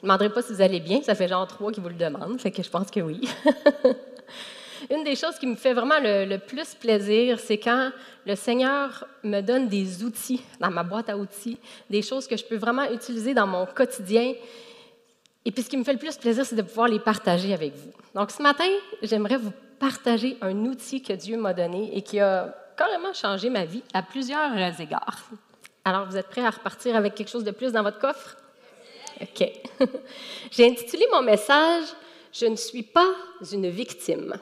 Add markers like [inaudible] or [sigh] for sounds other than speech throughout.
Je ne demanderai pas si vous allez bien, ça fait genre trois qui vous le demandent, fait que je pense que oui. [laughs] Une des choses qui me fait vraiment le, plus plaisir, c'est quand le Seigneur me donne des outils dans ma boîte à outils, des choses que je peux vraiment utiliser dans mon quotidien. Et puis ce qui me fait le plus plaisir, c'est de pouvoir les partager avec vous. Donc ce matin, j'aimerais vous partager un outil que Dieu m'a donné et qui a carrément changé ma vie à plusieurs égards. Alors, vous êtes prêts à repartir avec quelque chose de plus dans votre coffre? OK. [laughs] J'ai intitulé mon message Je ne suis pas une victime.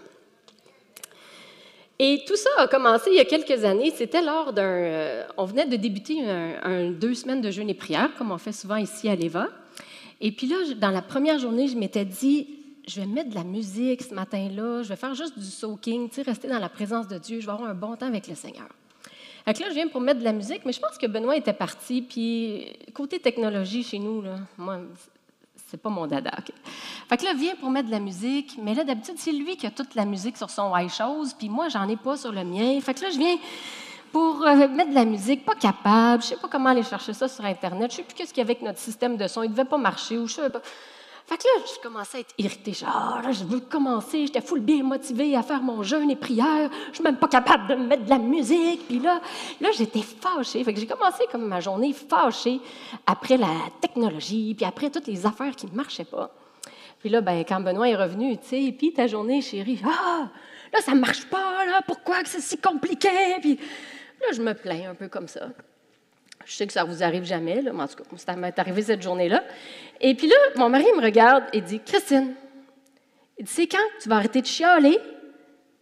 Et tout ça a commencé il y a quelques années. C'était lors d'un. Euh, on venait de débuter un, deux semaines de jeûne et prière, comme on fait souvent ici à l'EVA. Et puis là, dans la première journée, je m'étais dit je vais mettre de la musique ce matin-là, je vais faire juste du soaking, tu sais, rester dans la présence de Dieu, je vais avoir un bon temps avec le Seigneur. Fait là, je viens pour mettre de la musique, mais je pense que Benoît était parti. Puis, côté technologie chez nous, là, moi, c'est pas mon dada. Fait que là, viens pour mettre de la musique. Mais là, d'habitude, c'est lui qui a toute la musique sur son iShows, puis moi, j'en ai pas sur le mien. Fait que là, je viens pour euh, mettre de la musique, pas capable. Je sais pas comment aller chercher ça sur Internet. Je sais plus qu'est-ce qu'il y avait avec notre système de son. Il devait pas marcher ou je sais pas. Fait que là, je commençais à être irritée. Genre, là, je veux commencer. J'étais full bien motivée à faire mon jeûne et prière. Je suis même pas capable de me mettre de la musique. Puis là, là j'étais fâchée. Fait que j'ai commencé comme ma journée fâchée après la technologie, puis après toutes les affaires qui ne marchaient pas. Puis là, ben, quand Benoît est revenu, tu sais, puis ta journée, chérie, ah, là, ça marche pas, là, pourquoi que c'est si compliqué? Puis là, je me plains un peu comme ça. Je sais que ça ne vous arrive jamais, mais en tout cas, ça m'est arrivé cette journée-là. Et puis là, mon mari me regarde et dit Christine, il dit, c'est quand tu vas arrêter de chialer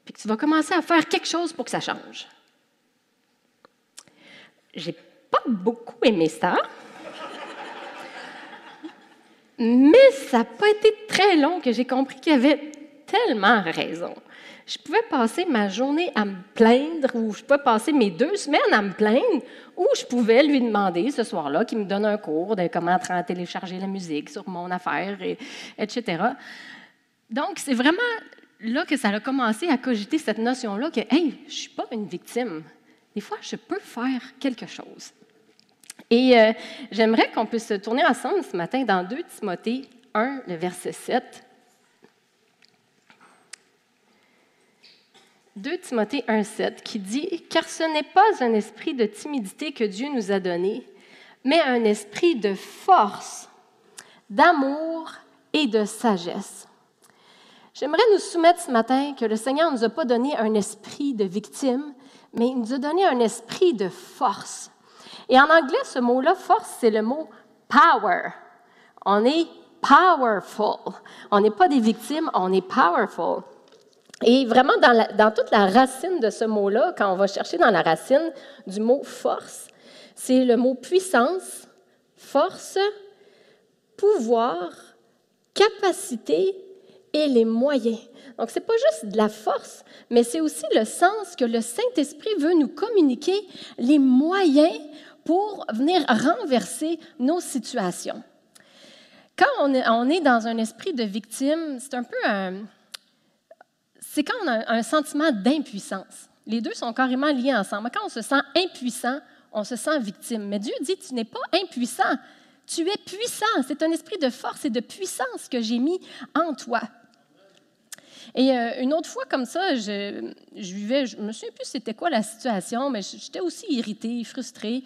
puis que tu vas commencer à faire quelque chose pour que ça change? J'ai pas beaucoup aimé ça. Mais ça n'a pas été très long que j'ai compris qu'il avait tellement raison. Je pouvais passer ma journée à me plaindre, ou je pouvais passer mes deux semaines à me plaindre, ou je pouvais lui demander ce soir-là qu'il me donne un cours de comment télécharger la musique sur mon affaire, et, etc. Donc, c'est vraiment là que ça a commencé à cogiter cette notion-là que, hey, je ne suis pas une victime. Des fois, je peux faire quelque chose. Et euh, j'aimerais qu'on puisse se tourner ensemble ce matin dans 2 Timothée 1, le verset 7. 2 Timothée 1,7 qui dit Car ce n'est pas un esprit de timidité que Dieu nous a donné, mais un esprit de force, d'amour et de sagesse. J'aimerais nous soumettre ce matin que le Seigneur ne nous a pas donné un esprit de victime, mais il nous a donné un esprit de force. Et en anglais, ce mot-là, force, c'est le mot power. On est powerful. On n'est pas des victimes, on est powerful. Et vraiment, dans, toute la racine de ce mot-là, quand on va chercher dans la racine du mot force, c'est le mot puissance, force, pouvoir, capacité et les moyens. Donc, ce n'est pas juste de la force, mais c'est aussi le sens que le Saint-Esprit veut nous communiquer, les moyens pour venir renverser nos situations. Quand on est, dans un esprit de victime, c'est un peu un, c'est quand on a un sentiment d'impuissance. Les deux sont carrément liés ensemble. Quand on se sent impuissant, on se sent victime. Mais Dieu dit, tu n'es pas impuissant, tu es puissant. C'est un esprit de force et de puissance que j'ai mis en toi. Et euh, une autre fois comme ça, je, vivais, je me souviens plus c'était quoi la situation, mais j'étais aussi irritée, frustrée.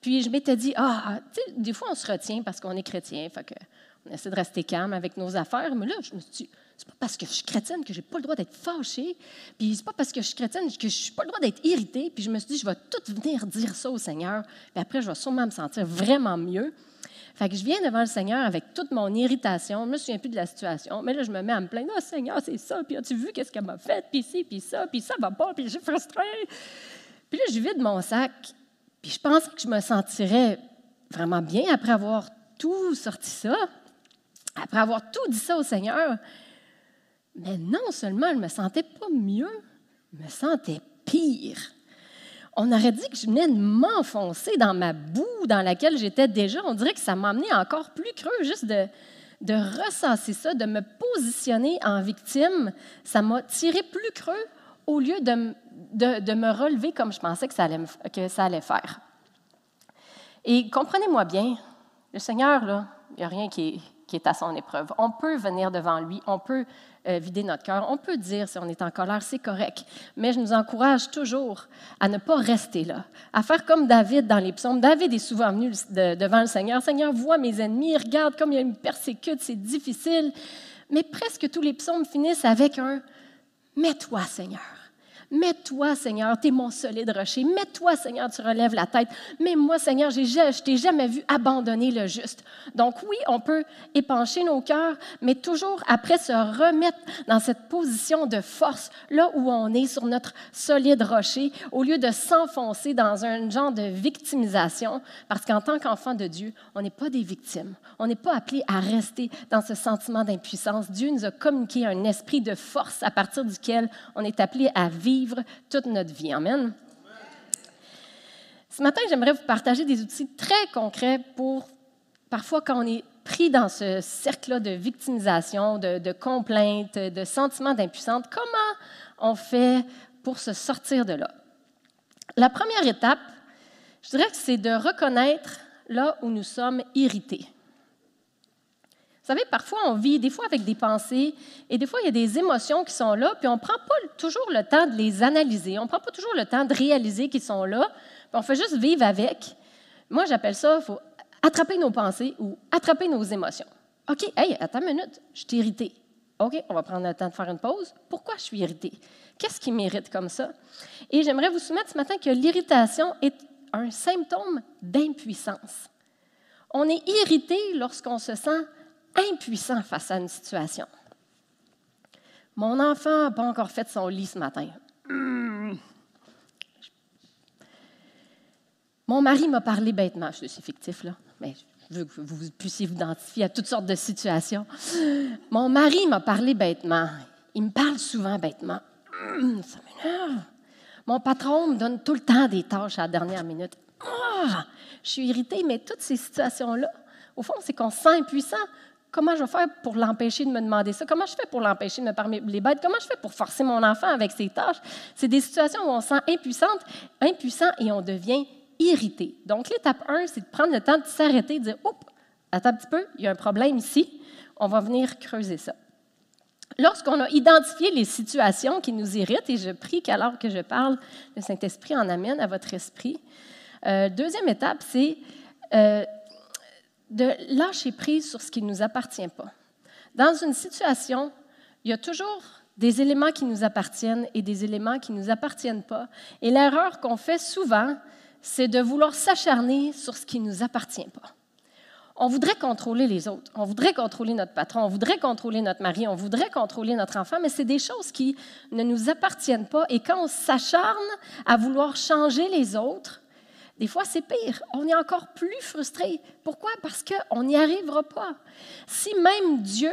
Puis je m'étais dit, ah, tu sais, des fois on se retient parce qu'on est chrétien, fait que on essaie de rester calme avec nos affaires. Mais là, je me suis c'est pas parce que je suis chrétienne que j'ai pas le droit d'être fâchée. Puis c'est pas parce que je suis chrétienne que je n'ai pas le droit d'être irritée. Puis je me suis dit, je vais tout venir dire ça au Seigneur. Puis après, je vais sûrement me sentir vraiment mieux. Fait que je viens devant le Seigneur avec toute mon irritation. Je me souviens plus de la situation. Mais là, je me mets à me plaindre. oh, Seigneur, c'est ça. Puis as-tu vu qu'est-ce qu'elle m'a fait? Puis ci, puis ça. Puis ça va pas. Puis je suis frustrée. Puis là, je vide mon sac. Puis je pense que je me sentirais vraiment bien après avoir tout sorti ça. après avoir tout dit ça au Seigneur, mais non seulement je ne me sentais pas mieux, je me sentais pire. On aurait dit que je venais de m'enfoncer dans ma boue dans laquelle j'étais déjà. On dirait que ça amené encore plus creux, juste de, de ressasser ça, de me positionner en victime. Ça m'a tiré plus creux au lieu de, de, me relever comme je pensais que ça allait, que ça allait faire. Et comprenez-moi bien, le Seigneur, il n'y a rien qui est, qui est à son épreuve. On peut venir devant lui, on peut euh, vider notre cœur, on peut dire si on est en colère, c'est correct. Mais je nous encourage toujours à ne pas rester là, à faire comme David dans les psaumes. David est souvent venu devant le Seigneur. Seigneur, vois mes ennemis, regarde comme ils me persécutent, c'est difficile. Mais presque tous les psaumes finissent avec un Mets-toi, Seigneur. Mets-toi, Seigneur, tu es mon solide rocher. Mets-toi, Seigneur, tu relèves la tête. Mais moi, Seigneur, je ne t'ai jamais vu abandonner le juste. Donc oui, on peut épancher nos cœurs, mais toujours après se remettre dans cette position de force, là où on est sur notre solide rocher, au lieu de s'enfoncer dans un genre de victimisation, parce qu'en tant qu'enfant de Dieu, on n'est pas des victimes. On n'est pas appelé à rester dans ce sentiment d'impuissance. Dieu nous a communiqué un esprit de force à partir duquel on est appelé à vivre toute notre vie. Amen. Ce matin, j'aimerais vous partager des outils très concrets pour, parfois, quand on est pris dans ce cercle de victimisation, de, de de sentiments d'impuissance, comment on fait pour se sortir de là? La première étape, je dirais que c'est de reconnaître là où nous sommes irrités. Vous savez, parfois, on vit des fois avec des pensées et des fois, il y a des émotions qui sont là, puis on ne prend pas toujours le temps de les analyser. On ne prend pas toujours le temps de réaliser qu'ils sont là, puis on fait juste vivre avec. Moi, j'appelle ça, il faut attraper nos pensées ou attraper nos émotions. OK, hey, attends une minute, je suis irritée. OK, on va prendre le temps de faire une pause. Pourquoi je suis irritée? Qu'est-ce qui m'irrite comme ça? Et j'aimerais vous soumettre ce matin que l'irritation est un symptôme d'impuissance. On est irrité lorsqu'on se sent impuissant face à une situation. Mon enfant n'a pas encore fait son lit ce matin. Mon mari m'a parlé bêtement, c'est fictif là, mais je veux que vous puissiez vous identifier à toutes sortes de situations. Mon mari m'a parlé bêtement. Il me parle souvent bêtement. Ça m'énerve. Mon patron me donne tout le temps des tâches à la dernière minute. Ah! je suis irritée, mais toutes ces situations-là, au fond, c'est qu'on se sent impuissant. Comment je vais faire pour l'empêcher de me demander ça? Comment je fais pour l'empêcher de me parler les bêtes? Comment je fais pour forcer mon enfant avec ses tâches? C'est des situations où on se sent impuissante, impuissant et on devient irrité. Donc, l'étape 1, c'est de prendre le temps de s'arrêter, de dire Oups, attends un petit peu, il y a un problème ici. On va venir creuser ça. Lorsqu'on a identifié les situations qui nous irritent, et je prie qu'alors que je parle, le Saint-Esprit en amène à votre esprit. Euh, deuxième étape, c'est euh, de lâcher prise sur ce qui ne nous appartient pas. Dans une situation, il y a toujours des éléments qui nous appartiennent et des éléments qui ne nous appartiennent pas. Et l'erreur qu'on fait souvent, c'est de vouloir s'acharner sur ce qui ne nous appartient pas. On voudrait contrôler les autres, on voudrait contrôler notre patron, on voudrait contrôler notre mari, on voudrait contrôler notre enfant, mais c'est des choses qui ne nous appartiennent pas. Et quand on s'acharne à vouloir changer les autres, des fois, c'est pire. On est encore plus frustré. Pourquoi? Parce qu'on n'y arrivera pas. Si même Dieu,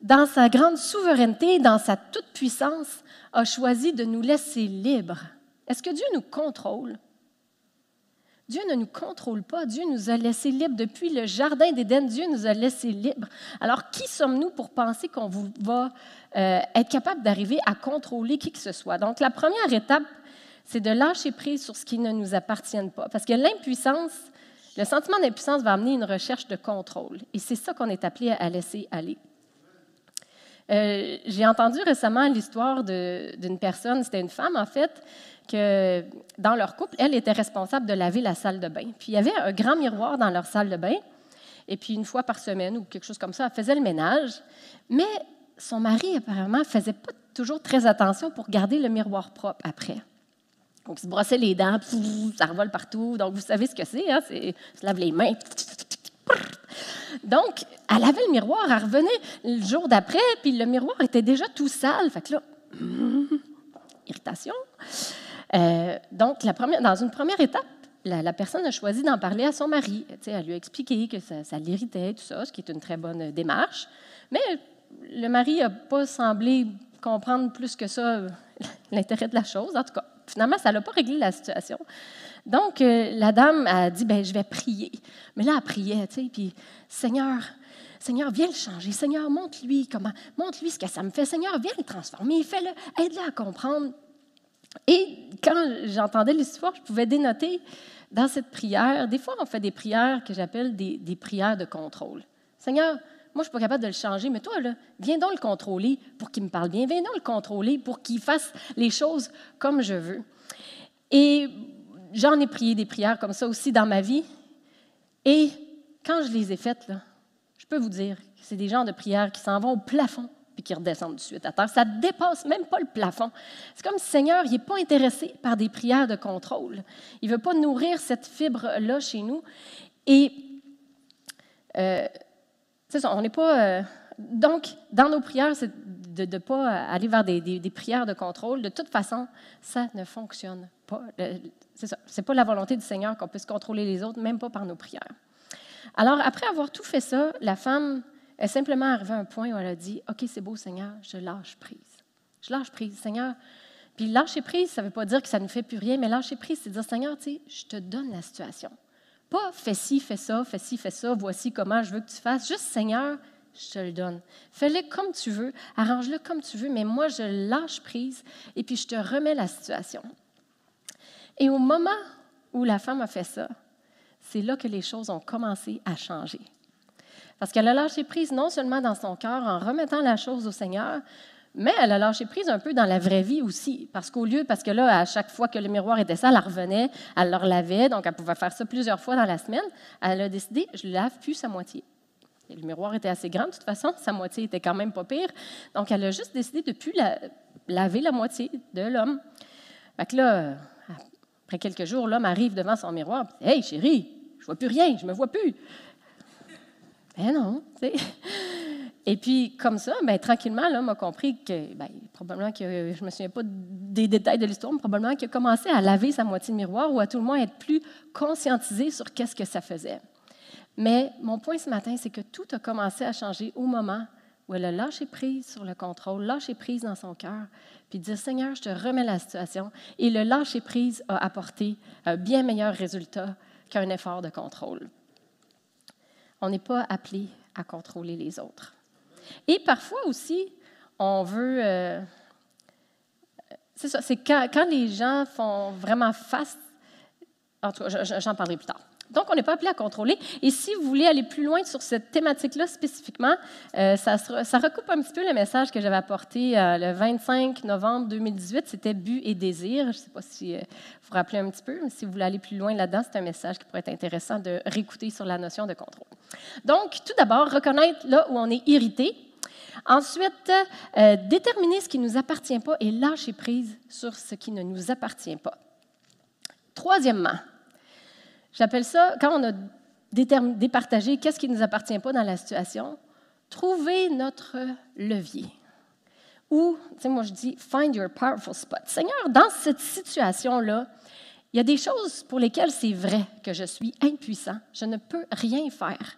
dans sa grande souveraineté, dans sa toute-puissance, a choisi de nous laisser libres, est-ce que Dieu nous contrôle? Dieu ne nous contrôle pas. Dieu nous a laissés libres. Depuis le Jardin d'Éden, Dieu nous a laissés libres. Alors, qui sommes-nous pour penser qu'on va euh, être capable d'arriver à contrôler qui que ce soit? Donc, la première étape, c'est de lâcher prise sur ce qui ne nous appartient pas. Parce que l'impuissance, le sentiment d'impuissance va amener une recherche de contrôle. Et c'est ça qu'on est appelé à laisser aller. Euh, j'ai entendu récemment l'histoire d'une personne, c'était une femme en fait, que dans leur couple, elle était responsable de laver la salle de bain. Puis il y avait un grand miroir dans leur salle de bain. Et puis une fois par semaine ou quelque chose comme ça, elle faisait le ménage. Mais son mari, apparemment, faisait pas toujours très attention pour garder le miroir propre après. Donc, se brosser les dents, ça revole partout. Donc, vous savez ce que c'est, hein? C'est se lave les mains. Donc, elle avait le miroir, elle revenait le jour d'après, puis le miroir était déjà tout sale. Fait que là, irritation. Euh, donc, dans une première étape, la, personne a choisi d'en parler à son mari. elle lui a expliqué que ça, ça l'irritait, tout ça, ce qui est une très bonne démarche. Mais le mari n'a pas semblé comprendre plus que ça l'intérêt de la chose. En tout cas, finalement, ça n'a pas réglé la situation. Donc, euh, la dame a dit, ben, je vais prier. Mais là, elle priait, tu sais, puis, Seigneur, Seigneur, viens le changer. Seigneur, montre-lui comment, montre-lui ce que ça me fait. Seigneur, viens le transformer. Fais-le, aide-le à comprendre. Et quand j'entendais l'histoire, je pouvais dénoter dans cette prière. Des fois, on fait des prières que j'appelle des, des prières de contrôle. Seigneur, moi, je suis pas capable de le changer, mais toi, viens donc le contrôler pour qu'il me parle bien. Viens donc le contrôler pour qu'il fasse les choses comme je veux. Et j'en ai prié des prières comme ça aussi dans ma vie. Et quand je les ai faites, je peux vous dire que c'est des genres de prières qui s'en vont au plafond puis qui redescendent de suite à terre. Ça dépasse même pas le plafond. C'est comme si le Seigneur, il n'est pas intéressé par des prières de contrôle. Il ne veut pas nourrir cette fibre-là chez nous. Et euh, ça, on n'est pas. Euh, donc, dans nos prières, c'est de ne pas aller vers des, prières de contrôle. De toute façon, ça ne fonctionne pas. C'est ça. Ce n'est pas la volonté du Seigneur qu'on puisse contrôler les autres, même pas par nos prières. Alors, après avoir tout fait ça, la femme est simplement arrivée à un point où elle a dit OK, c'est beau, Seigneur, je lâche prise. Je lâche prise, Seigneur. Puis lâcher prise, ça ne veut pas dire que ça ne fait plus rien, mais lâcher prise, c'est dire Seigneur, tu sais, je te donne la situation. Pas fais ci, fais ça, fais ci, fais ça, voici comment je veux que tu fasses. Juste Seigneur, je te le donne. Fais-le comme tu veux, arrange-le comme tu veux, mais moi, je lâche prise et puis je te remets la situation. Et au moment où la femme a fait ça, c'est là que les choses ont commencé à changer. Parce qu'elle a lâché prise non seulement dans son cœur en remettant la chose au Seigneur, mais elle a lâché prise un peu dans la vraie vie aussi, parce qu'au lieu, parce que là, à chaque fois que le miroir était sale, elle revenait, elle le lavait, donc elle pouvait faire ça plusieurs fois dans la semaine. Elle a décidé, je lave plus sa moitié. le miroir était assez grand, de toute façon, sa moitié était quand même pas pire. Donc, elle a juste décidé de ne plus laver la moitié de l'homme. Fait que là, après quelques jours, l'homme arrive devant son miroir, et dit, Hey, chérie, je vois plus rien, je me vois plus. Ben non, tu sais. Et puis, comme ça, ben, tranquillement, l'homme a compris que, ben, probablement que, je ne me souviens pas des détails de l'histoire, mais probablement qu'il a commencé à laver sa moitié de miroir ou à tout le moins être plus conscientisé sur qu'est-ce que ça faisait. Mais mon point ce matin, c'est que tout a commencé à changer au moment où elle a lâché prise sur le contrôle, lâché prise dans son cœur, puis dire Seigneur, je te remets la situation. Et le lâcher prise a apporté un bien meilleur résultat qu'un effort de contrôle. On n'est pas appelé à contrôler les autres. Et parfois aussi, on veut... Euh, c'est ça, c'est quand, quand, les gens font vraiment face... En tout cas, j'en parlerai plus tard. Donc, on n'est pas appelé à contrôler. Et si vous voulez aller plus loin sur cette thématique-là spécifiquement, euh, ça, recoupe un petit peu le message que j'avais apporté euh, le 25 novembre 2018. C'était but et désir. Je ne sais pas si vous vous rappelez un petit peu, mais si vous voulez aller plus loin là-dedans, c'est un message qui pourrait être intéressant de réécouter sur la notion de contrôle. Donc, tout d'abord, reconnaître là où on est irrité. Ensuite, euh, déterminer ce qui ne nous appartient pas et lâcher prise sur ce qui ne nous appartient pas. Troisièmement, j'appelle ça, quand on a départagé qu'est-ce qui ne nous appartient pas dans la situation, trouver notre levier. Ou, tu sais, moi je dis, find your powerful spot. Seigneur, dans cette situation-là, il y a des choses pour lesquelles c'est vrai que je suis impuissant, je ne peux rien faire.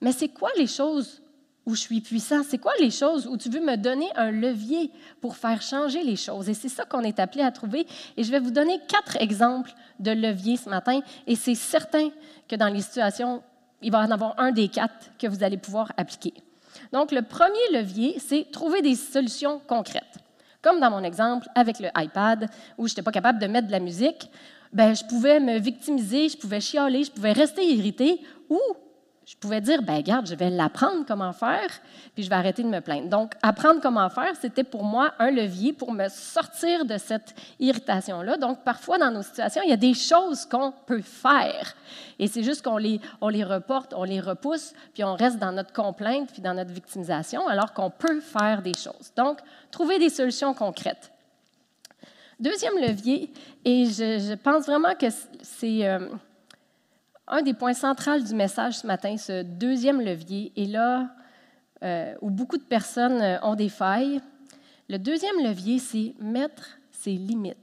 Mais c'est quoi les choses où je suis puissant? C'est quoi les choses où tu veux me donner un levier pour faire changer les choses? Et c'est ça qu'on est appelé à trouver. Et je vais vous donner quatre exemples de leviers ce matin. Et c'est certain que dans les situations, il va en avoir un des quatre que vous allez pouvoir appliquer. Donc, le premier levier, c'est trouver des solutions concrètes. Comme dans mon exemple avec le iPad, où je n'étais pas capable de mettre de la musique, ben, je pouvais me victimiser, je pouvais chialer, je pouvais rester irrité, ou je pouvais dire, ben regarde, je vais l'apprendre comment faire, puis je vais arrêter de me plaindre. Donc, apprendre comment faire, c'était pour moi un levier pour me sortir de cette irritation-là. Donc, parfois, dans nos situations, il y a des choses qu'on peut faire. Et c'est juste qu'on les, on les reporte, on les repousse, puis on reste dans notre complainte, puis dans notre victimisation, alors qu'on peut faire des choses. Donc, trouver des solutions concrètes. Deuxième levier, et je, pense vraiment que c'est... Euh, un des points centraux du message ce matin, ce deuxième levier, est là euh, où beaucoup de personnes euh, ont des failles. Le deuxième levier, c'est mettre ses limites.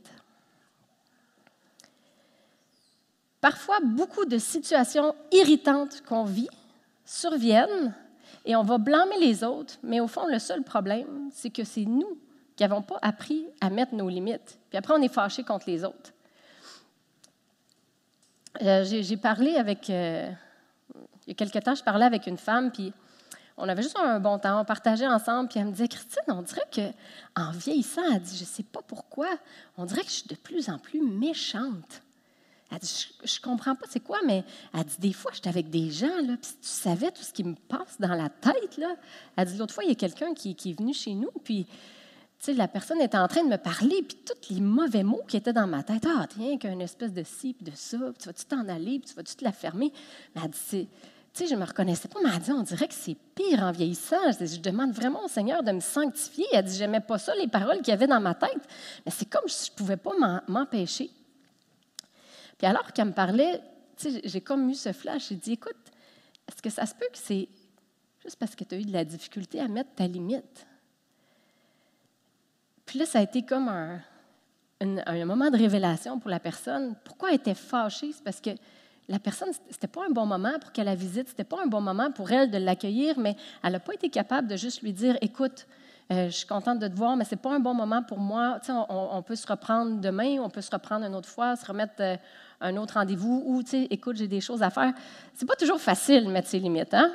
Parfois, beaucoup de situations irritantes qu'on vit surviennent et on va blâmer les autres, mais au fond, le seul problème, c'est que c'est nous qui n'avons pas appris à mettre nos limites. Puis après, on est fâché contre les autres. Euh, j'ai parlé avec, euh, il y a quelque temps, je parlais avec une femme, puis on avait juste un bon temps, on partageait ensemble, puis elle me disait, Christine, on dirait qu'en vieillissant, elle dit, je ne sais pas pourquoi, on dirait que je suis de plus en plus méchante. Elle dit, je, ne comprends pas c'est quoi, mais elle dit, des fois, j'étais avec des gens, là, puis tu savais tout ce qui me passe dans la tête, là. Elle dit, l'autre fois, il y a quelqu'un qui, est venu chez nous, puis, sais, la personne était en train de me parler, puis tous les mauvais mots qui étaient dans ma tête, ah, tiens, qu'une espèce de ci, puis de ça, puis tu vas-tu t'en aller, puis tu vas-tu te la fermer? Mais elle dit, tu sais, je ne me reconnaissais pas, mais elle dit, on dirait que c'est pire en vieillissant. Je, demande vraiment au Seigneur de me sanctifier. Elle dit, j'aimais pas ça, les paroles qu'il y avait dans ma tête, mais c'est comme si je ne pouvais pas m'empêcher. Puis alors qu'elle me parlait, j'ai comme eu ce flash. J'ai dit, écoute, est-ce que ça se peut que c'est juste parce que tu as eu de la difficulté à mettre ta limite? Puis là, ça a été comme un, moment de révélation pour la personne. Pourquoi elle était fâchée? C'est parce que la personne, c'était pas un bon moment pour qu'elle la visite, c'était pas un bon moment pour elle de l'accueillir, mais elle n'a pas été capable de juste lui dire, écoute, euh, je suis contente de te voir, mais ce n'est pas un bon moment pour moi. On, peut se reprendre demain, on peut se reprendre une autre fois, se remettre euh, un autre rendez-vous ou, écoute, j'ai des choses à faire. C'est pas toujours facile de mettre ses limites, hein?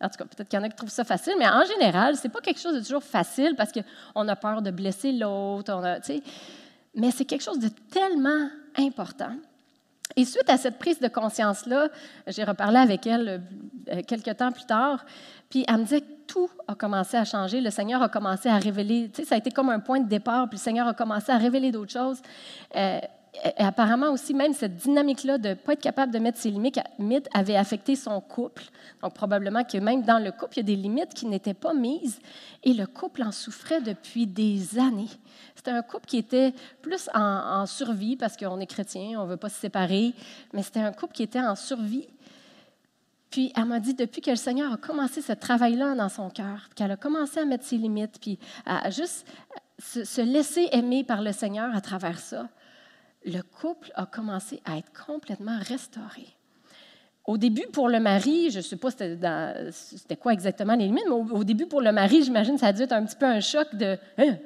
En tout cas, peut-être qu'il y en a qui trouvent ça facile, mais en général, c'est pas quelque chose de toujours facile parce qu'on a peur de blesser l'autre. Mais c'est quelque chose de tellement important. Et suite à cette prise de conscience-là, j'ai reparlé avec elle euh, quelques temps plus tard, puis elle me disait que tout a commencé à changer. Le Seigneur a commencé à révéler, ça a été comme un point de départ, puis le Seigneur a commencé à révéler d'autres choses. Euh, et apparemment aussi, même cette dynamique-là de ne pas être capable de mettre ses limites avait affecté son couple. Donc, probablement que même dans le couple, il y a des limites qui n'étaient pas mises et le couple en souffrait depuis des années. C'était un couple qui était plus en, survie parce qu'on est chrétien, on ne veut pas se séparer, mais c'était un couple qui était en survie. Puis elle m'a dit, depuis que le Seigneur a commencé ce travail-là dans son cœur, qu'elle a commencé à mettre ses limites, puis à juste se laisser aimer par le Seigneur à travers ça, le couple a commencé à être complètement restauré. Au début, pour le mari, je ne sais pas c'était quoi exactement les limites, mais au, début, pour le mari, j'imagine ça a dû être un petit peu un choc de hein,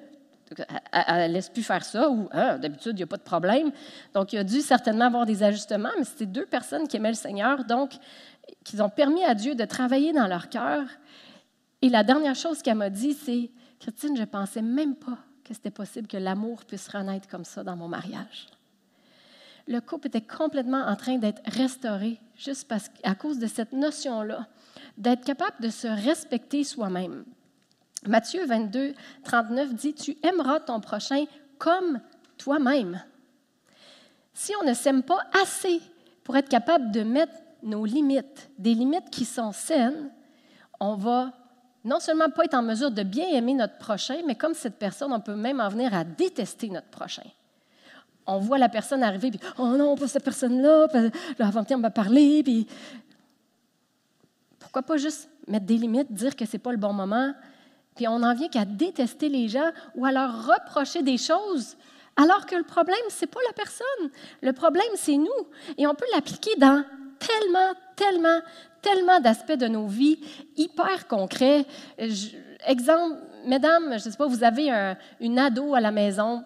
elle ne laisse plus faire ça, ou hein, d'habitude, il n'y a pas de problème. Donc, il a dû certainement avoir des ajustements, mais c'était deux personnes qui aimaient le Seigneur, donc, qui ont permis à Dieu de travailler dans leur cœur. Et la dernière chose qu'elle m'a dit, c'est Christine, je ne pensais même pas que c'était possible que l'amour puisse renaître comme ça dans mon mariage le couple était complètement en train d'être restauré juste à cause de cette notion-là, d'être capable de se respecter soi-même. Matthieu 22, 39 dit, Tu aimeras ton prochain comme toi-même. Si on ne s'aime pas assez pour être capable de mettre nos limites, des limites qui sont saines, on va non seulement pas être en mesure de bien aimer notre prochain, mais comme cette personne, on peut même en venir à détester notre prochain on voit la personne arriver, puis oh non, pas cette personne-là, là, on va parler, puis pourquoi pas juste mettre des limites, dire que c'est pas le bon moment, puis on n'en vient qu'à détester les gens ou à leur reprocher des choses, alors que le problème, c'est pas la personne, le problème, c'est nous, et on peut l'appliquer dans tellement, tellement, tellement d'aspects de nos vies hyper concrets. exemple, mesdames, je ne sais pas, vous avez un, une ado à la maison,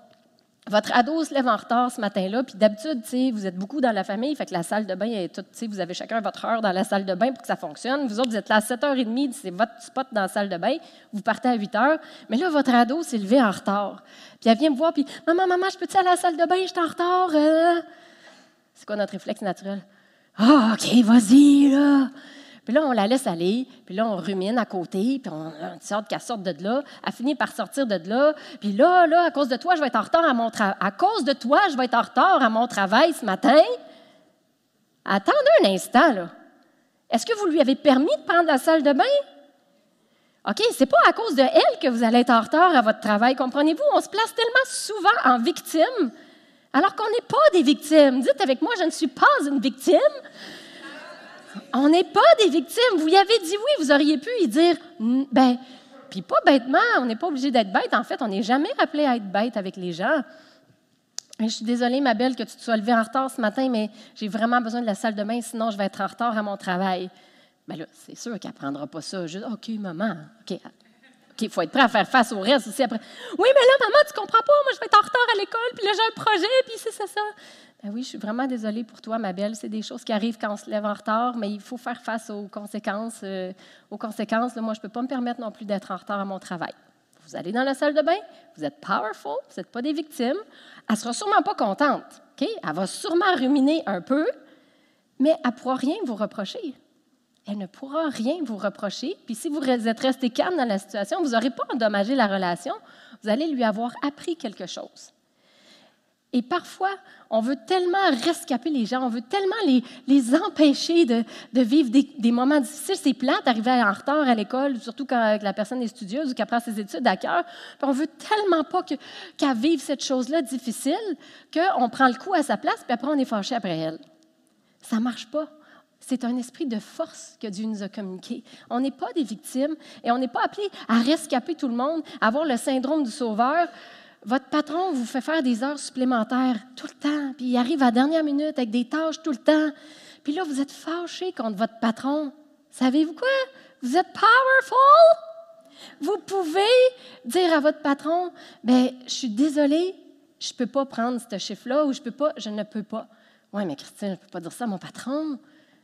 votre ado se lève en retard ce matin-là, puis d'habitude, vous êtes beaucoup dans la famille, fait que la salle de bain est toute, vous avez chacun votre heure dans la salle de bain pour que ça fonctionne. Vous autres, vous êtes là à 7h30, c'est votre spot dans la salle de bain, vous partez à 8h, mais là, votre ado s'est levé en retard. Puis elle vient me voir, puis « Maman, maman, je peux-tu aller à la salle de bain, je suis en retard? Euh? C'est quoi notre réflexe naturel? « Ah, OK, vas-y, là! » Puis là, on la laisse aller, puis là, on rumine à côté, puis on a sorte qu'elle sorte de là. Elle finit par sortir de là. Puis là, là, à cause de toi, je vais être en retard à mon travail. À cause de toi, je vais être en retard à mon travail ce matin. Attendez un instant, là. Est-ce que vous lui avez permis de prendre la salle de bain? OK, c'est pas à cause de elle que vous allez être en retard à votre travail, comprenez-vous? On se place tellement souvent en victime, alors qu'on n'est pas des victimes. Dites avec moi, je ne suis pas une victime. On n'est pas des victimes. Vous y avez dit oui, vous auriez pu y dire, ben, puis pas bêtement, on n'est pas obligé d'être bête. En fait, on n'est jamais appelé à être bête avec les gens. Je suis désolée, ma belle, que tu te sois levée en retard ce matin, mais j'ai vraiment besoin de la salle de bain, sinon je vais être en retard à mon travail. Bien là, c'est sûr qu'elle ne prendra pas ça. Juste, OK, maman, OK. il faut être prêt à faire face au reste aussi après. Oui, mais là, maman, tu comprends pas, moi, je vais être en retard à l'école, puis là, j'ai un projet, puis c'est ça, ça. Ben oui, je suis vraiment désolée pour toi, ma belle. C'est des choses qui arrivent quand on se lève en retard, mais il faut faire face aux conséquences. Euh, aux conséquences, moi, je ne peux pas me permettre non plus d'être en retard à mon travail. Vous allez dans la salle de bain, vous êtes powerful, vous n'êtes pas des victimes. Elle ne sera sûrement pas contente. OK? Elle va sûrement ruminer un peu, mais elle ne pourra rien vous reprocher. Elle ne pourra rien vous reprocher. Puis si vous êtes resté calme dans la situation, vous n'aurez pas endommagé la relation, vous allez lui avoir appris quelque chose. Et parfois, on veut tellement rescaper les gens, on veut tellement les, les empêcher de, de vivre des, moments difficiles. C'est plat d'arriver en retard à l'école, surtout quand la personne est studieuse ou qu'elle prend ses études à cœur. Puis on veut tellement pas qu'elle vive cette chose-là difficile qu'on prend le coup à sa place, puis après on est fâché après elle. Ça marche pas. C'est un esprit de force que Dieu nous a communiqué. On n'est pas des victimes et on n'est pas appelé à rescaper tout le monde, à avoir le syndrome du sauveur. Votre patron vous fait faire des heures supplémentaires tout le temps, puis il arrive à la dernière minute avec des tâches tout le temps. Puis là, vous êtes fâché contre votre patron. Savez-vous quoi? Vous êtes powerful! Vous pouvez dire à votre patron, ben, je suis désolé, je ne peux pas prendre ce chiffre-là ou je peux pas, je ne peux pas. Oui, mais Christine, je ne peux pas dire ça à mon patron.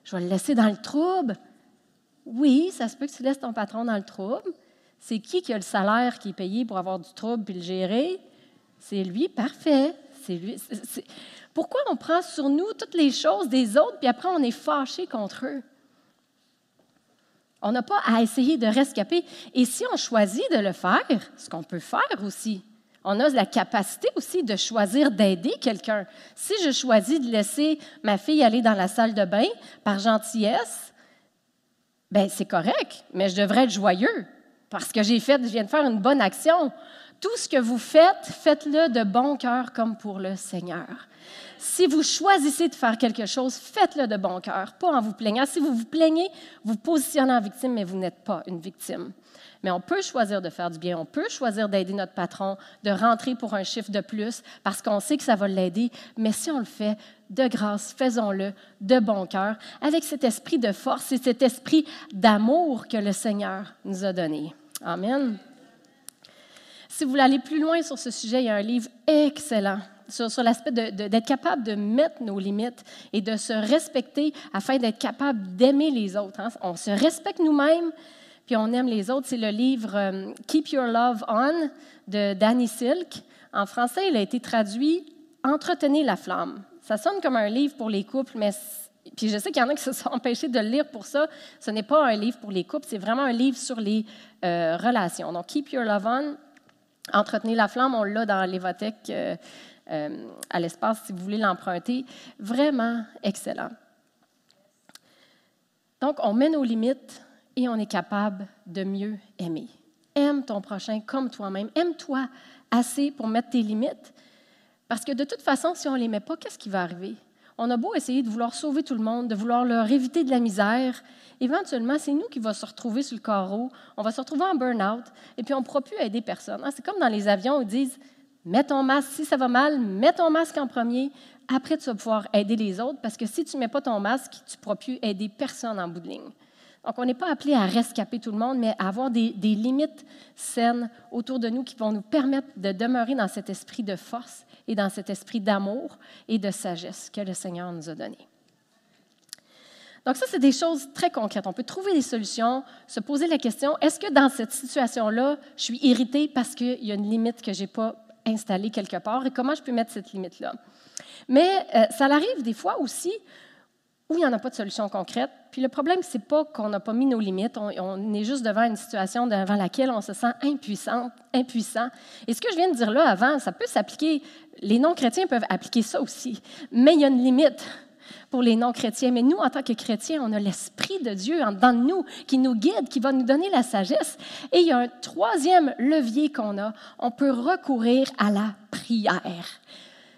Je vais le laisser dans le trouble. Oui, ça se peut que tu laisses ton patron dans le trouble. C'est qui qui a le salaire qui est payé pour avoir du trouble puis le gérer? C'est lui, parfait. C'est lui. Pourquoi on prend sur nous toutes les choses des autres, puis après on est fâché contre eux? On n'a pas à essayer de rescaper. Et si on choisit de le faire, ce qu'on peut faire aussi, on a la capacité aussi de choisir d'aider quelqu'un. Si je choisis de laisser ma fille aller dans la salle de bain par gentillesse, ben c'est correct, mais je devrais être joyeux parce que j'ai fait, je viens de faire une bonne action. Tout ce que vous faites, faites-le de bon cœur comme pour le Seigneur. Si vous choisissez de faire quelque chose, faites-le de bon cœur, pas en vous plaignant. Si vous vous plaignez, vous positionnez en victime, mais vous n'êtes pas une victime. Mais on peut choisir de faire du bien, on peut choisir d'aider notre patron, de rentrer pour un chiffre de plus parce qu'on sait que ça va l'aider. Mais si on le fait de grâce, faisons-le de bon cœur, avec cet esprit de force et cet esprit d'amour que le Seigneur nous a donné. Amen. Si vous voulez aller plus loin sur ce sujet, il y a un livre excellent sur, l'aspect d'être capable de mettre nos limites et de se respecter afin d'être capable d'aimer les autres. Hein. On se respecte nous-mêmes, puis on aime les autres. C'est le livre euh, Keep Your Love On de Danny Silk. En français, il a été traduit Entretenez la flamme. Ça sonne comme un livre pour les couples, mais puis je sais qu'il y en a qui se sont [laughs] empêchés de le lire pour ça. Ce n'est pas un livre pour les couples, c'est vraiment un livre sur les euh, relations. Donc, Keep Your Love On, Entretenez la flamme, on l'a dans l'Évothèque euh, euh, à l'espace si vous voulez l'emprunter. Vraiment excellent. Donc, on met nos limites et on est capable de mieux aimer. Aime ton prochain comme toi-même. Aime-toi assez pour mettre tes limites. Parce que de toute façon, si on ne les met pas, qu'est-ce qui va arriver? On a beau essayer de vouloir sauver tout le monde, de vouloir leur éviter de la misère, éventuellement, c'est nous qui va se retrouver sur le carreau, on va se retrouver en burn-out, et puis on ne pourra plus aider personne. Hein, c'est comme dans les avions où ils disent Mets ton masque, si ça va mal, mets ton masque en premier, après tu vas pouvoir aider les autres, parce que si tu ne mets pas ton masque, tu ne pourras plus aider personne en bout de ligne. Donc, on n'est pas appelé à rescaper tout le monde, mais à avoir des, des, limites saines autour de nous qui vont nous permettre de demeurer dans cet esprit de force et dans cet esprit d'amour et de sagesse que le Seigneur nous a donné. Donc ça, c'est des choses très concrètes. On peut trouver des solutions, se poser la question, est-ce que dans cette situation-là, je suis irritée parce qu'il y a une limite que je n'ai pas installée quelque part et comment je peux mettre cette limite-là? Mais euh, ça arrive des fois aussi où il n'y en a pas de solution concrète. Puis le problème, ce n'est pas qu'on n'a pas mis nos limites, on, on, est juste devant une situation devant laquelle on se sent impuissant, impuissant. Et ce que je viens de dire là avant, ça peut s'appliquer, les non-chrétiens peuvent appliquer ça aussi, mais il y a une limite pour les non-chrétiens. Mais nous, en tant que chrétiens, on a l'Esprit de Dieu dans nous qui nous guide, qui va nous donner la sagesse. Et il y a un troisième levier qu'on a. On peut recourir à la prière.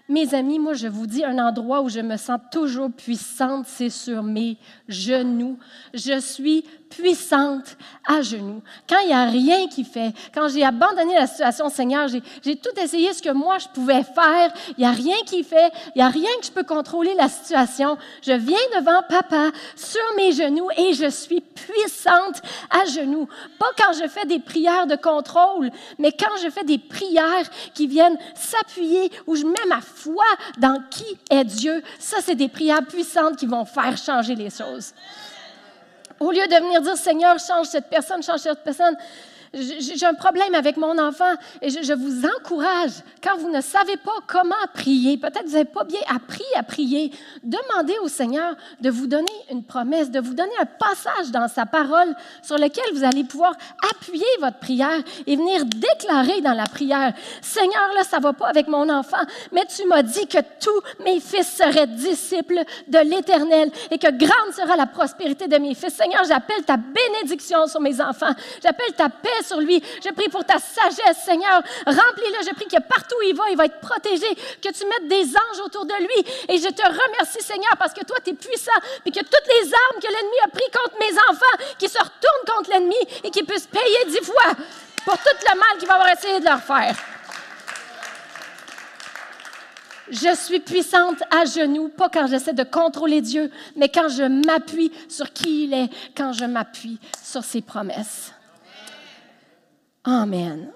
Mes amis, moi, je vous dis, un endroit où je me sens toujours puissante, c'est sur mes genoux. Je suis puissante à genoux. Quand il n'y a rien qui fait, quand j'ai abandonné la situation, Seigneur, j'ai tout essayé ce que moi je pouvais faire, il n'y a rien qui fait, il n'y a rien que je peux contrôler la situation. Je viens devant papa sur mes genoux et je suis puissante à genoux. Pas quand je fais des prières de contrôle, mais quand je fais des prières qui viennent s'appuyer, où je mets ma foi dans qui est Dieu. Ça, c'est des prières puissantes qui vont faire changer les choses. Au lieu de venir dire, Seigneur, change cette personne, change cette personne, j'ai un problème avec mon enfant et je, vous encourage, quand vous ne savez pas comment prier, peut-être vous n'avez pas bien appris à prier, demandez au Seigneur de vous donner une promesse, de vous donner un passage dans sa parole sur lequel vous allez pouvoir appuyer votre prière et venir déclarer dans la prière, Seigneur, là, ça va pas avec mon enfant, mais tu m'as dit que tous mes fils seraient disciples de l'Éternel et que grande sera la prospérité de mes fils. Seigneur, j'appelle ta bénédiction sur mes enfants. J'appelle ta paix sur lui. Je prie pour ta sagesse, Seigneur. Remplis-le. Je prie que partout où il va, il va être protégé, que tu mettes des anges autour de lui. Et je te remercie, Seigneur, parce que toi, tu es puissant, et que toutes les armes que l'ennemi a prises contre mes enfants, qui se retournent contre l'ennemi et qui puissent payer dix fois pour tout le mal qu'il va avoir essayé de leur faire. Je suis puissante à genoux, pas quand j'essaie de contrôler Dieu, mais quand je m'appuie sur qui il est, quand je m'appuie sur ses promesses. Amen.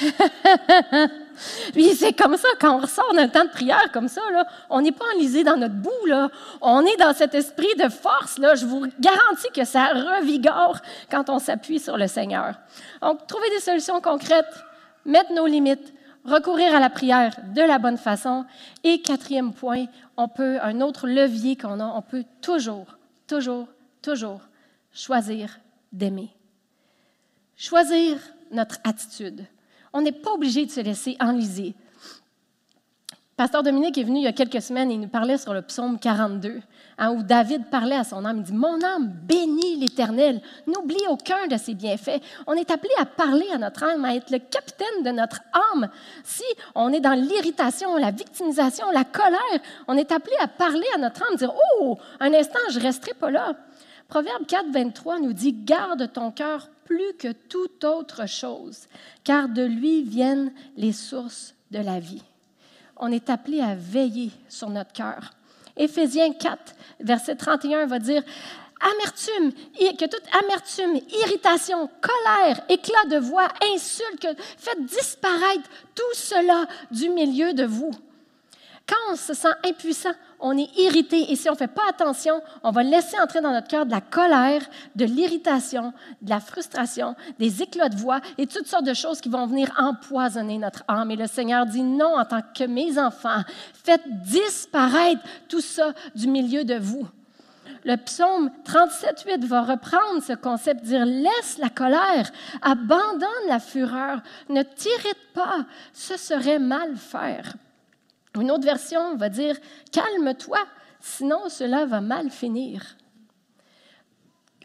[laughs] Puis c'est comme ça, quand on ressort d'un temps de prière comme ça, là, on n'est pas enlisé dans notre boue, là. on est dans cet esprit de force. Là. Je vous garantis que ça revigore quand on s'appuie sur le Seigneur. Donc, trouver des solutions concrètes, mettre nos limites, recourir à la prière de la bonne façon. Et quatrième point, on peut, un autre levier qu'on a, on peut toujours, toujours, toujours choisir d'aimer. Choisir notre attitude. On n'est pas obligé de se laisser enliser. Pasteur Dominique est venu il y a quelques semaines et il nous parlait sur le psaume 42, hein, où David parlait à son âme. Il dit Mon âme bénit l'Éternel, n'oublie aucun de ses bienfaits. On est appelé à parler à notre âme, à être le capitaine de notre âme. Si on est dans l'irritation, la victimisation, la colère, on est appelé à parler à notre âme, dire Oh, un instant, je ne resterai pas là. Proverbe 4, 23 nous dit Garde ton cœur plus que toute autre chose, car de lui viennent les sources de la vie. On est appelé à veiller sur notre cœur. Éphésiens 4, verset 31 va dire amertume, que toute amertume, irritation, colère, éclat de voix, insulte, faites disparaître tout cela du milieu de vous. Quand on se sent impuissant, on est irrité et si on ne fait pas attention, on va laisser entrer dans notre cœur de la colère, de l'irritation, de la frustration, des éclats de voix et toutes sortes de choses qui vont venir empoisonner notre âme. Et le Seigneur dit non en tant que mes enfants, faites disparaître tout ça du milieu de vous. Le psaume 37.8 va reprendre ce concept, dire laisse la colère, abandonne la fureur, ne t'irrite pas, ce serait mal faire. Une autre version va dire Calme-toi, sinon cela va mal finir.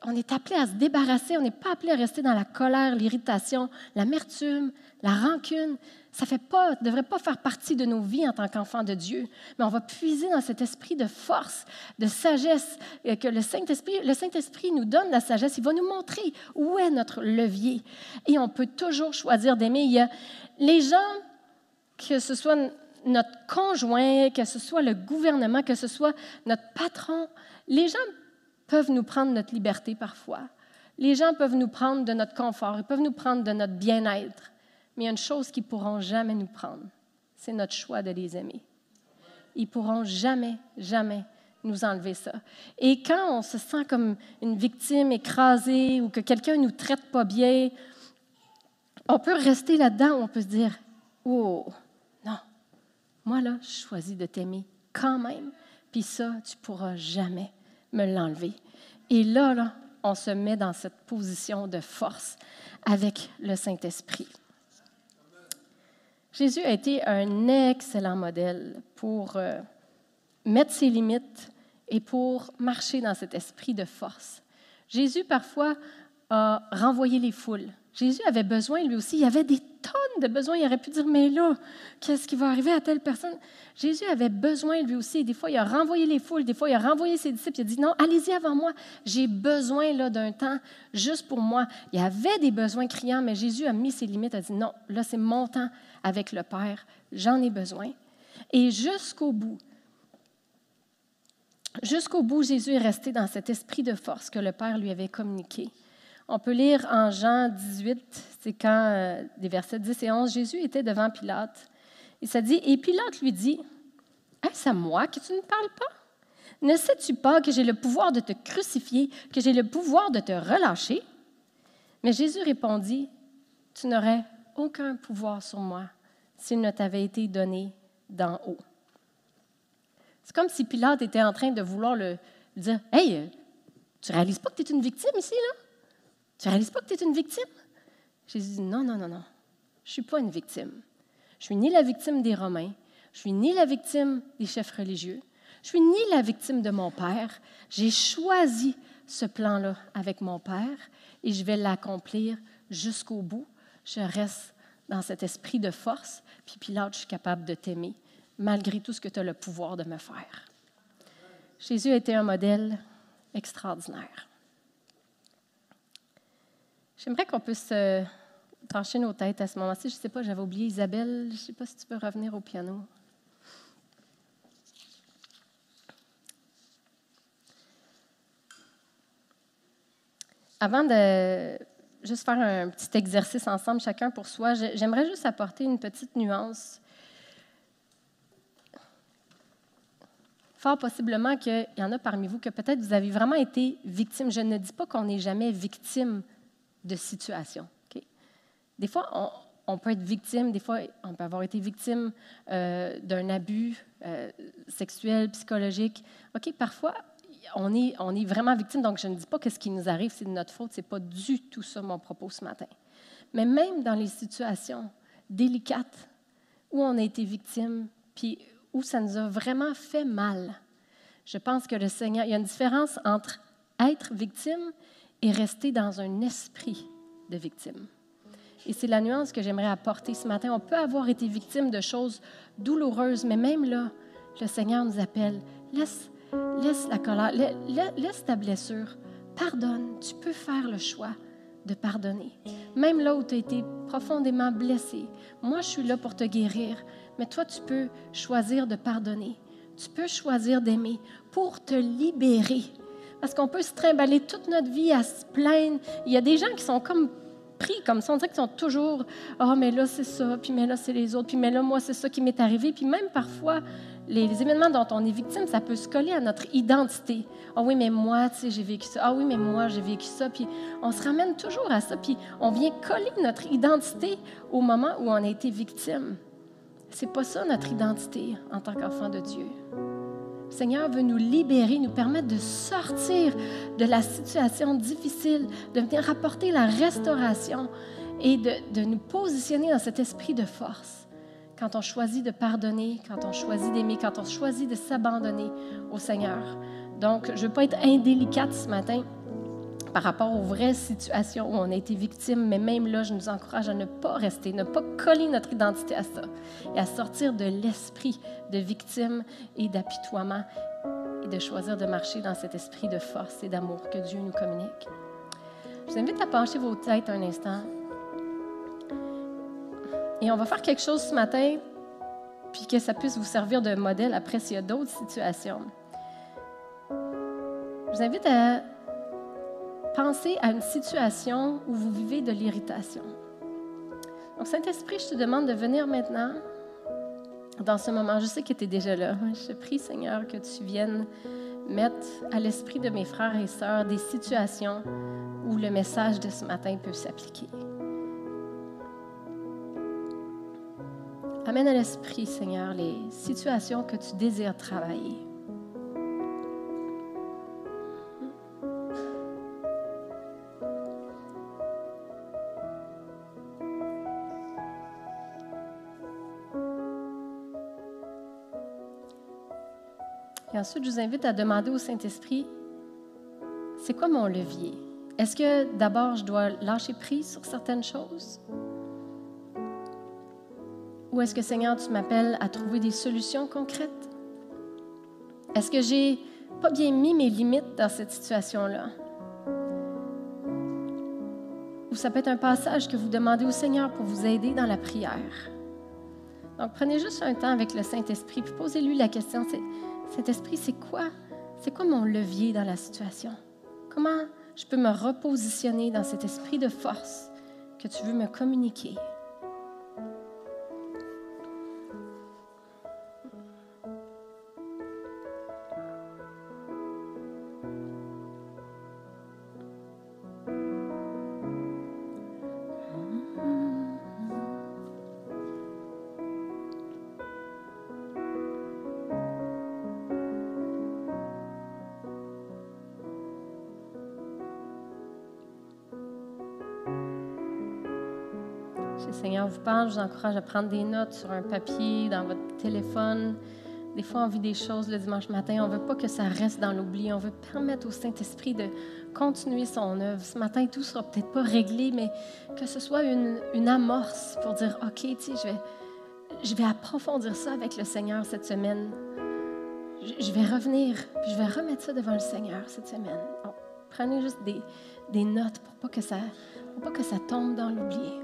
On est appelé à se débarrasser, on n'est pas appelé à rester dans la colère, l'irritation, l'amertume, la rancune. Ça ne devrait pas faire partie de nos vies en tant qu'enfants de Dieu, mais on va puiser dans cet esprit de force, de sagesse que le Saint-Esprit, le Saint-Esprit nous donne la sagesse. Il va nous montrer où est notre levier. Et on peut toujours choisir d'aimer. Il y a les gens, que ce soit notre conjoint, que ce soit le gouvernement, que ce soit notre patron, les gens peuvent nous prendre notre liberté parfois. Les gens peuvent nous prendre de notre confort, ils peuvent nous prendre de notre bien-être. Mais il y a une chose qu'ils ne pourront jamais nous prendre, c'est notre choix de les aimer. Ils ne pourront jamais, jamais nous enlever ça. Et quand on se sent comme une victime écrasée ou que quelqu'un ne nous traite pas bien, on peut rester là-dedans, on peut se dire, oh, moi, là, je choisis de t'aimer quand même, puis ça, tu pourras jamais me l'enlever. Et là, là, on se met dans cette position de force avec le Saint-Esprit. Jésus a été un excellent modèle pour euh, mettre ses limites et pour marcher dans cet esprit de force. Jésus, parfois, a renvoyé les foules Jésus avait besoin, lui aussi. Il y avait des tonnes de besoins. Il aurait pu dire, mais là, qu'est-ce qui va arriver à telle personne? Jésus avait besoin, lui aussi. Des fois, il a renvoyé les foules. Des fois, il a renvoyé ses disciples. Il a dit, non, allez-y avant moi. J'ai besoin là d'un temps juste pour moi. Il y avait des besoins criants, mais Jésus a mis ses limites. Il a dit, non, là, c'est mon temps avec le Père. J'en ai besoin. Et jusqu'au bout, jusqu'au bout, Jésus est resté dans cet esprit de force que le Père lui avait communiqué. On peut lire en Jean 18, c'est quand, euh, des versets 10 et 11, Jésus était devant Pilate. Il s'est dit, et Pilate lui dit, Est-ce à moi que tu ne parles pas? Ne sais-tu pas que j'ai le pouvoir de te crucifier, que j'ai le pouvoir de te relâcher? Mais Jésus répondit, Tu n'aurais aucun pouvoir sur moi s'il ne t'avait été donné d'en haut. C'est comme si Pilate était en train de vouloir le, dire Hey, tu réalises pas que tu es une victime ici, là? Tu réalises pas que tu es une victime? Jésus dit Non, non, non, non. Je suis pas une victime. Je suis ni la victime des Romains, je suis ni la victime des chefs religieux, je suis ni la victime de mon père. J'ai choisi ce plan-là avec mon père et je vais l'accomplir jusqu'au bout. Je reste dans cet esprit de force, puis Pilate, je suis capable de t'aimer malgré tout ce que tu as le pouvoir de me faire. Jésus été un modèle extraordinaire. J'aimerais qu'on puisse euh, pencher nos têtes à ce moment-ci. Je ne sais pas, j'avais oublié Isabelle. Je ne sais pas si tu peux revenir au piano. Avant de juste faire un petit exercice ensemble, chacun pour soi, j'aimerais juste apporter une petite nuance fort possiblement qu'il y en a parmi vous que peut-être vous avez vraiment été victime. Je ne dis pas qu'on n'est jamais victime de situations. Des fois, on, peut être victime, des fois, on peut avoir été victime euh, d'un abus euh, sexuel, psychologique. OK, parfois, on est, on est vraiment victime, donc je ne dis pas que ce qui nous arrive, c'est de notre faute. Ce n'est pas du tout ça mon propos ce matin. Mais même dans les situations délicates où on a été victime, puis où ça nous a vraiment fait mal. Je pense que le Seigneur, il y a une différence entre être victime et rester dans un esprit de victime. Et c'est la nuance que j'aimerais apporter ce matin. On peut avoir été victime de choses douloureuses, mais même là, le Seigneur nous appelle. Laisse, laisse la colère, laisse ta blessure. Pardonne. Tu peux faire le choix de pardonner. Même là où tu as été profondément blessé, moi je suis là pour te guérir, mais toi tu peux choisir de pardonner. Tu peux choisir d'aimer pour te libérer. Parce qu'on peut se trimballer toute notre vie à se plaindre. Il y a des gens qui sont comme pris comme ça. On dirait qu'ils sont toujours Ah, oh, mais là, c'est ça, puis mais là, c'est les autres, puis mais là, moi, c'est ça qui m'est arrivé. Puis même parfois, les, événements dont on est victime, ça peut se coller à notre identité. Ah oui, mais moi, tu sais, j'ai vécu ça. Ah oui, mais moi, j'ai vécu ça. Puis on se ramène toujours à ça. Puis on vient coller notre identité au moment où on a été victime. C'est pas ça notre identité en tant qu'enfant de Dieu. Le Seigneur veut nous libérer, nous permettre de sortir de la situation difficile, de venir apporter la restauration et de, de nous positionner dans cet esprit de force quand on choisit de pardonner, quand on choisit d'aimer, quand on choisit de s'abandonner au Seigneur. Donc, je ne veux pas être indélicate ce matin par rapport aux vraies situations où on a été victime, mais même là, je nous encourage à ne pas rester, ne pas coller notre identité à ça et à sortir de l'esprit de victime et d'apitoiement et de choisir de marcher dans cet esprit de force et d'amour que Dieu nous communique. Je vous invite à pencher vos têtes un instant. Et on va faire quelque chose ce matin, puis que ça puisse vous servir de modèle après s'il y a d'autres situations. Je vous invite à penser à une situation où vous vivez de l'irritation. Donc, Saint-Esprit, je te demande de venir maintenant dans ce moment. Je sais que tu es déjà là. Je prie, Seigneur, que tu viennes mettre à l'esprit de mes frères et sœurs des situations où le message de ce matin peut s'appliquer. Amène à l'esprit, Seigneur, les situations que tu désires travailler. Ensuite, je vous invite à demander au Saint-Esprit, c'est quoi mon levier? Est-ce que d'abord je dois lâcher prise sur certaines choses? Ou est-ce que Seigneur, tu m'appelles à trouver des solutions concrètes? Est-ce que j'ai pas bien mis mes limites dans cette situation-là? Ou ça peut être un passage que vous demandez au Seigneur pour vous aider dans la prière. Donc prenez juste un temps avec le Saint-Esprit, puis posez-lui la question, Saint-Esprit, c'est quoi? C'est quoi mon levier dans la situation? Comment je peux me repositionner dans cet esprit de force que tu veux me communiquer? Je vous encourage à prendre des notes sur un papier, dans votre téléphone. Des fois, on vit des choses le dimanche matin. On ne veut pas que ça reste dans l'oubli. On veut permettre au Saint-Esprit de continuer son œuvre. Ce matin, tout sera peut-être pas réglé, mais que ce soit une, amorce pour dire, OK, je vais, approfondir ça avec le Seigneur cette semaine. Je, vais revenir, puis je vais remettre ça devant le Seigneur cette semaine. prenez juste des, des notes pour pas que ça, pour pas que ça tombe dans l'oubli.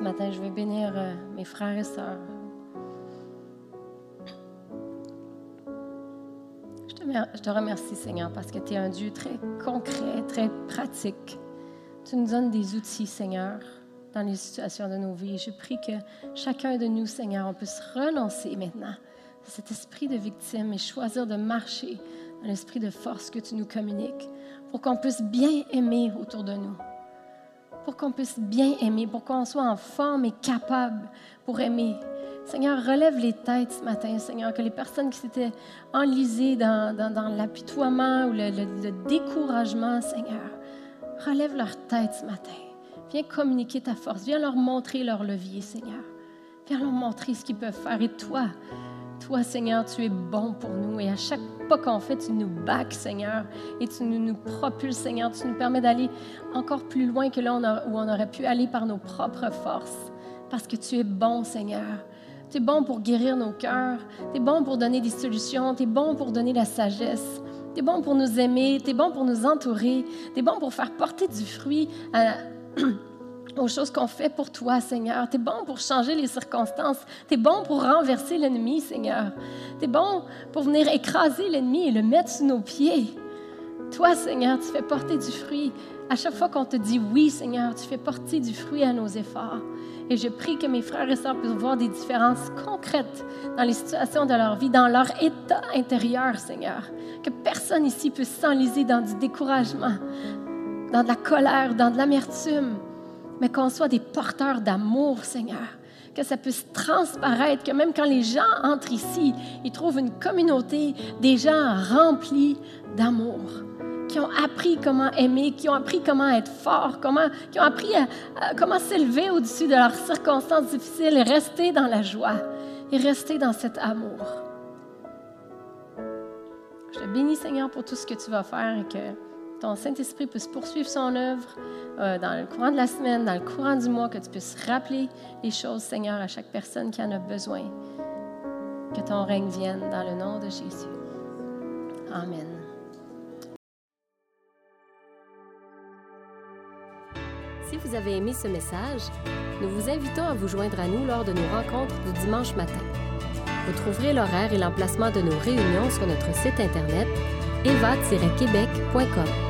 Ce matin, je vais bénir euh, mes frères et sœurs. Je te remercie, Seigneur, parce que tu es un Dieu très concret, très pratique. Tu nous donnes des outils, Seigneur, dans les situations de nos vies. Je prie que chacun de nous, Seigneur, on puisse renoncer maintenant à cet esprit de victime et choisir de marcher dans l'esprit de force que tu nous communiques pour qu'on puisse bien aimer autour de nous pour qu'on puisse bien aimer, pour qu'on soit en forme et capable pour aimer. Seigneur, relève les têtes ce matin, Seigneur, que les personnes qui s'étaient enlisées dans, l'apitoiement ou le, le, découragement, Seigneur, relève leurs têtes ce matin. Viens communiquer ta force, viens leur montrer leur levier, Seigneur. Viens leur montrer ce qu'ils peuvent faire. Et toi, toi, Seigneur, tu es bon pour nous. Et à chaque pas qu'on fait, tu nous bacs, Seigneur. Et tu nous, nous propulses, Seigneur. Tu nous permets d'aller encore plus loin que là où on aurait pu aller par nos propres forces. Parce que tu es bon, Seigneur. Tu es bon pour guérir nos cœurs. Tu es bon pour donner des solutions. Tu es bon pour donner la sagesse. Tu es bon pour nous aimer. Tu es bon pour nous entourer. Tu es bon pour faire porter du fruit à [clears throat] aux choses qu'on fait pour toi, Seigneur. Tu es bon pour changer les circonstances. Tu es bon pour renverser l'ennemi, Seigneur. Tu es bon pour venir écraser l'ennemi et le mettre sous nos pieds. Toi, Seigneur, tu fais porter du fruit. À chaque fois qu'on te dit oui, Seigneur, tu fais porter du fruit à nos efforts. Et je prie que mes frères et sœurs puissent voir des différences concrètes dans les situations de leur vie, dans leur état intérieur, Seigneur. Que personne ici puisse s'enliser dans du découragement, dans de la colère, dans de l'amertume, mais qu'on soit des porteurs d'amour, Seigneur. Que ça puisse transparaître, que même quand les gens entrent ici, ils trouvent une communauté des gens remplis d'amour, qui ont appris comment aimer, qui ont appris comment être forts, comment, qui ont appris à, comment s'élever au-dessus de leurs circonstances difficiles et rester dans la joie et rester dans cet amour. Je te bénis, Seigneur, pour tout ce que tu vas faire et que ton Saint-Esprit puisse poursuivre son œuvre euh, dans le courant de la semaine, dans le courant du mois, que tu puisses rappeler les choses, Seigneur, à chaque personne qui en a besoin. Que ton règne vienne dans le nom de Jésus. Amen. Si vous avez aimé ce message, nous vous invitons à vous joindre à nous lors de nos rencontres du dimanche matin. Vous trouverez l'horaire et l'emplacement de nos réunions sur notre site Internet eva-québec.com.